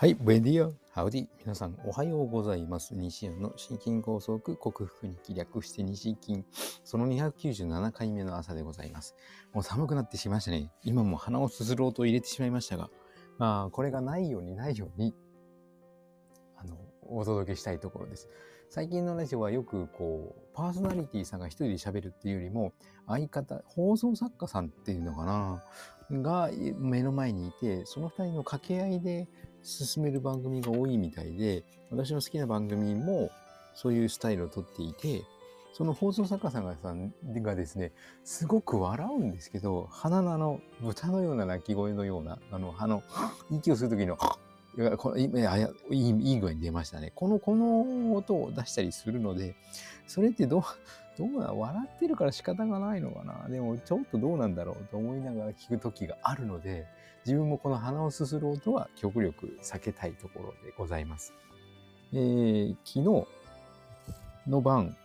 はい、ブエディア、ハウディ。皆さん、おはようございます。西安の心筋梗塞克服に気略して西筋、その297回目の朝でございます。もう寒くなってしまいましたね。今も鼻をすする音を入れてしまいましたが、まあ、これがないようにないように、あの、お届けしたいところです。最近のラジオはよくこう、パーソナリティさんが一人で喋るっていうよりも、相方、放送作家さんっていうのかな、が目の前にいて、その二人の掛け合いで進める番組が多いみたいで、私の好きな番組もそういうスタイルをとっていて、その放送作家さんがさんがですね、すごく笑うんですけど、鼻のあの、豚のような鳴き声のような、あの、あの、息をするときの、いやこのいいやいいいい具合に出ましたね。この、この音を出したりするので、それってどう、どうな、笑ってるから仕方がないのかな。でも、ちょっとどうなんだろうと思いながら聞くときがあるので、自分もこの鼻をすする音は極力避けたいところでございます。えー、昨日の晩、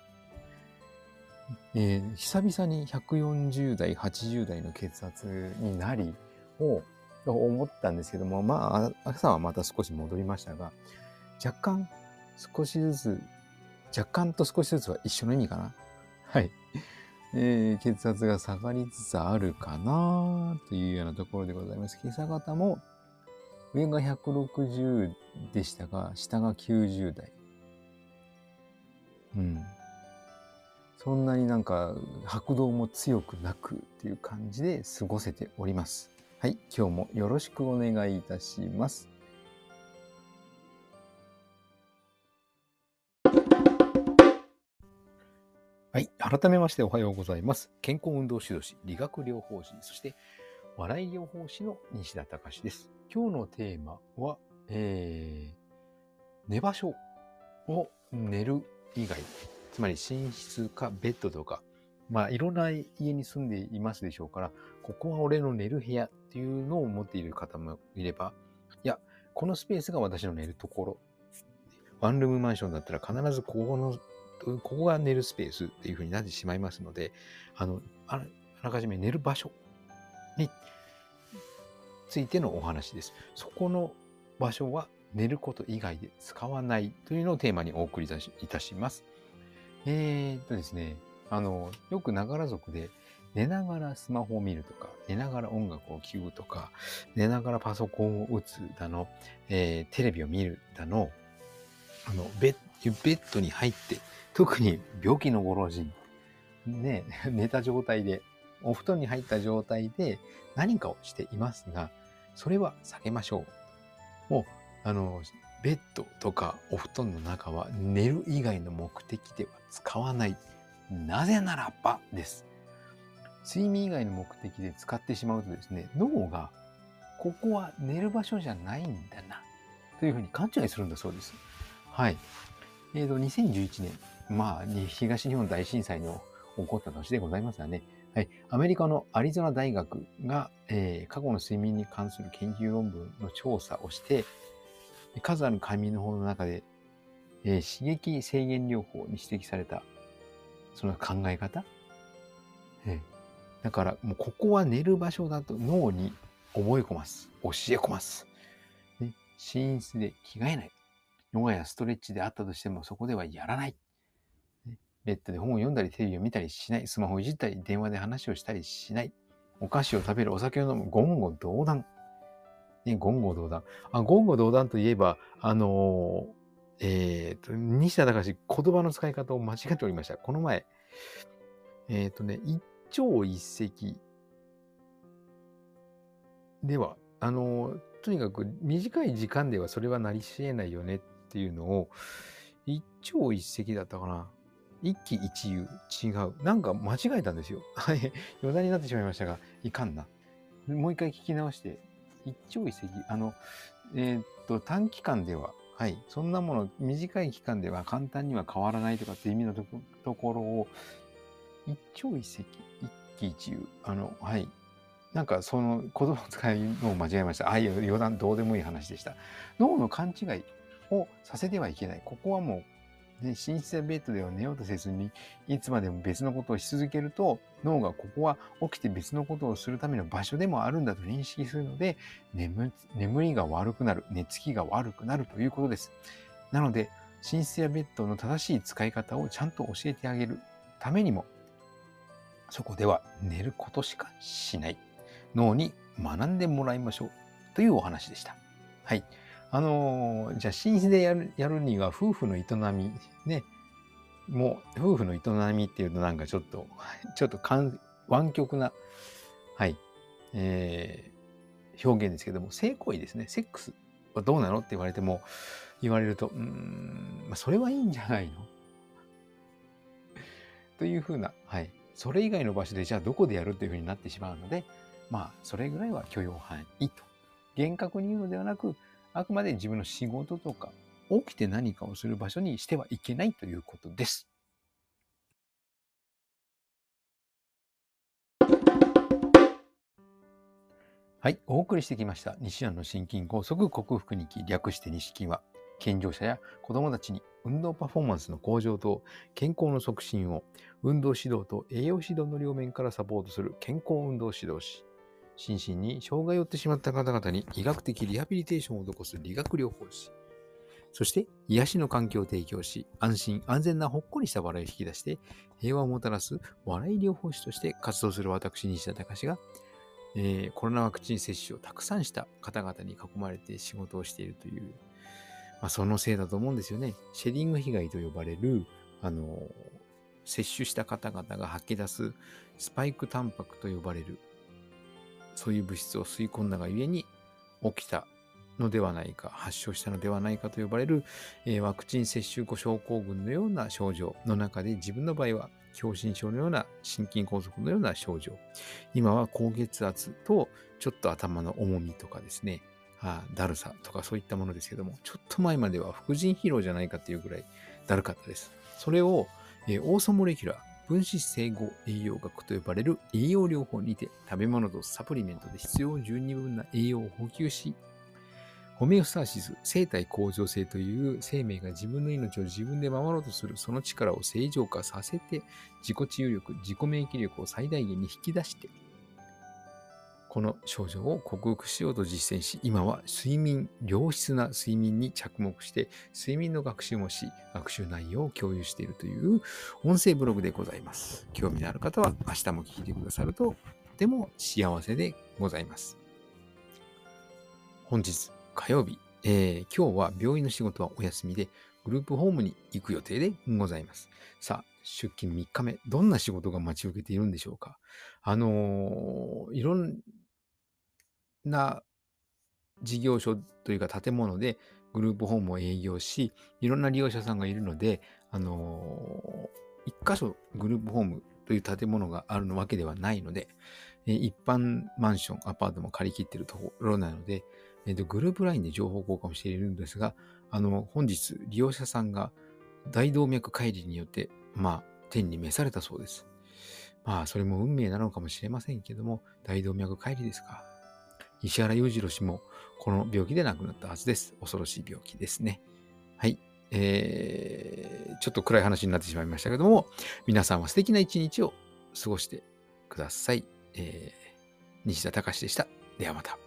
えー、久々に140代、80代の血圧になり、を思ったんですけども、まあ、朝はまた少し戻りましたが、若干少しずつ、若干と少しずつは一緒の意味かな。はい。えー、血圧が下がりつつあるかなというようなところでございます。今朝方も上が160でしたが、下が90代。うん。そんなになんか拍動も強くなくっていう感じで過ごせております。はい、今日もよろしくお願いいたします。はい。改めましておはようございます。健康運動指導士、理学療法士、そして笑い療法士の西田隆です。今日のテーマは、えー、寝場所を寝る以外、つまり寝室かベッドとか、まあいろんな家に住んでいますでしょうから、ここは俺の寝る部屋っていうのを持っている方もいれば、いや、このスペースが私の寝るところ。ワンルームマンションだったら必ずここのここが寝るスペースっていう風になってしまいますので、あの、あらかじめ寝る場所についてのお話です。そこの場所は寝ること以外で使わないというのをテーマにお送りいたします。えー、っとですね、あの、よくながら族で寝ながらスマホを見るとか、寝ながら音楽を聴くとか、寝ながらパソコンを打つだの、えー、テレビを見るだの、あのベッベッドに入って特に病気のご老人、ね、寝た状態で、お布団に入った状態で何かをしていますが、それは避けましょう。もう、あの、ベッドとかお布団の中は寝る以外の目的では使わない。なぜならばです。睡眠以外の目的で使ってしまうとですね、脳がここは寝る場所じゃないんだな、というふうに勘違いするんだそうです。はい。えっ、ー、と、2011年、まあ、東日本大震災の起こった年でございますがね、はい、アメリカのアリゾナ大学が、えー、過去の睡眠に関する研究論文の調査をして、数ある快眠の法の中で、えー、刺激制限療法に指摘された、その考え方、えー、だから、もうここは寝る場所だと脳に覚え込ます。教え込ます。ね、寝室で着替えない。ヨガやストレッチであったとしてもそこではやらない。ベッドで本を読んだりテレビを見たりしない。スマホをいじったり電話で話をしたりしない。お菓子を食べる、お酒を飲む、言語道断。ね、言語道断。あ、言語道断といえば、あのー、えっ、ー、と、西田隆言葉の使い方を間違っておりました。この前、えっ、ー、とね、一朝一夕では、あのとにかく短い時間ではそれはなりし得ないよねっていうのを、一朝一夕だったかな。一喜一憂、違う。なんか間違えたんですよ。はい。余談になってしまいましたが、いかんな。もう一回聞き直して、一朝一夕、あの、えー、っと、短期間では、はい。そんなもの、短い期間では簡単には変わらないとかって意味のところを、一朝一夕、一喜一憂、あの、はい。なんかその言葉を使いのを間違えました。ああいう余談どうでもいい話でした。脳の勘違いをさせてはいけない。ここはもうね、寝室やベッドでは寝ようとせずに、いつまでも別のことをし続けると、脳がここは起きて別のことをするための場所でもあるんだと認識するので、眠りが悪くなる、寝つきが悪くなるということです。なので、寝室やベッドの正しい使い方をちゃんと教えてあげるためにも、そこでは寝ることしかしない。脳に学んでもらいましょうというお話でした。はい。あの、じゃあ寝室でやるやるには夫婦の営み、ね、もう夫婦の営みっていうとなんかちょっと、ちょっと湾曲な、はい、えー、表現ですけども、性行為ですね。セックスはどうなのって言われても、言われると、うん、まあ、それはいいんじゃないの？というふうな、はい。それ以外の場所でじゃあどこでやるというふうになってしまうので、まあ、それぐらいは許容範囲と。厳格に言うのではなく、あくまで自分の仕事とか、起きて何かをする場所にしてはいけないということです。はい、お送りしてきました。西安の心筋梗塞克服日記略して西筋は、健常者や子供たちに運動パフォーマンスの向上と健康の促進を運動指導と栄養指導の両面からサポートする健康運動指導士、心身に障害を負ってしまった方々に医学的リハビリテーションを施す理学療法士。そして癒しの環境を提供し、安心安全なほっこりした笑いを引き出して、平和をもたらす笑い療法士として活動する私、西田隆が、えー、コロナワクチン接種をたくさんした方々に囲まれて仕事をしているという、まあ、そのせいだと思うんですよね。シェディング被害と呼ばれる、あの、接種した方々が吐き出すスパイクタンパクと呼ばれるそういう物質を吸い込んだがゆえに起きたのではないか、発症したのではないかと呼ばれる、えー、ワクチン接種後症候群のような症状の中で自分の場合は狭心症のような心筋梗塞のような症状。今は高血圧とちょっと頭の重みとかですね、あだるさとかそういったものですけども、ちょっと前までは副腎疲労じゃないかっていうぐらいだるかったです。それを、えー、オーソモレキュラー、分子整合栄養学と呼ばれる栄養療法にて食べ物とサプリメントで必要十二分な栄養を補給し、ホメオスターシス、生体向上性という生命が自分の命を自分で守ろうとするその力を正常化させて、自己治癒力、自己免疫力を最大限に引き出して、この症状を克服しようと実践し、今は睡眠、良質な睡眠に着目して、睡眠の学習もし、学習内容を共有しているという音声ブログでございます。興味のある方は明日も聞いてくださると、とても幸せでございます。本日火曜日、えー、今日は病院の仕事はお休みで、グループホームに行く予定でございます。さあ、出勤3日目、どんな仕事が待ち受けているんでしょうか。あのー、いろんな事業所というか建物でグループホームを営業し、いろんな利用者さんがいるので、あのー、一箇所グループホームという建物があるわけではないので、一般マンション、アパートも借り切っているところなので、えー、とグループ LINE で情報交換をしているんですが、あの、本日利用者さんが大動脈解離によって、まあ、天に召されたそうです。まあ、それも運命なのかもしれませんけども、大動脈解離ですか。石原裕次郎氏もこの病気で亡くなったはずです。恐ろしい病気ですね。はい。えー、ちょっと暗い話になってしまいましたけども、皆さんは素敵な一日を過ごしてください。えー、西田隆でした。ではまた。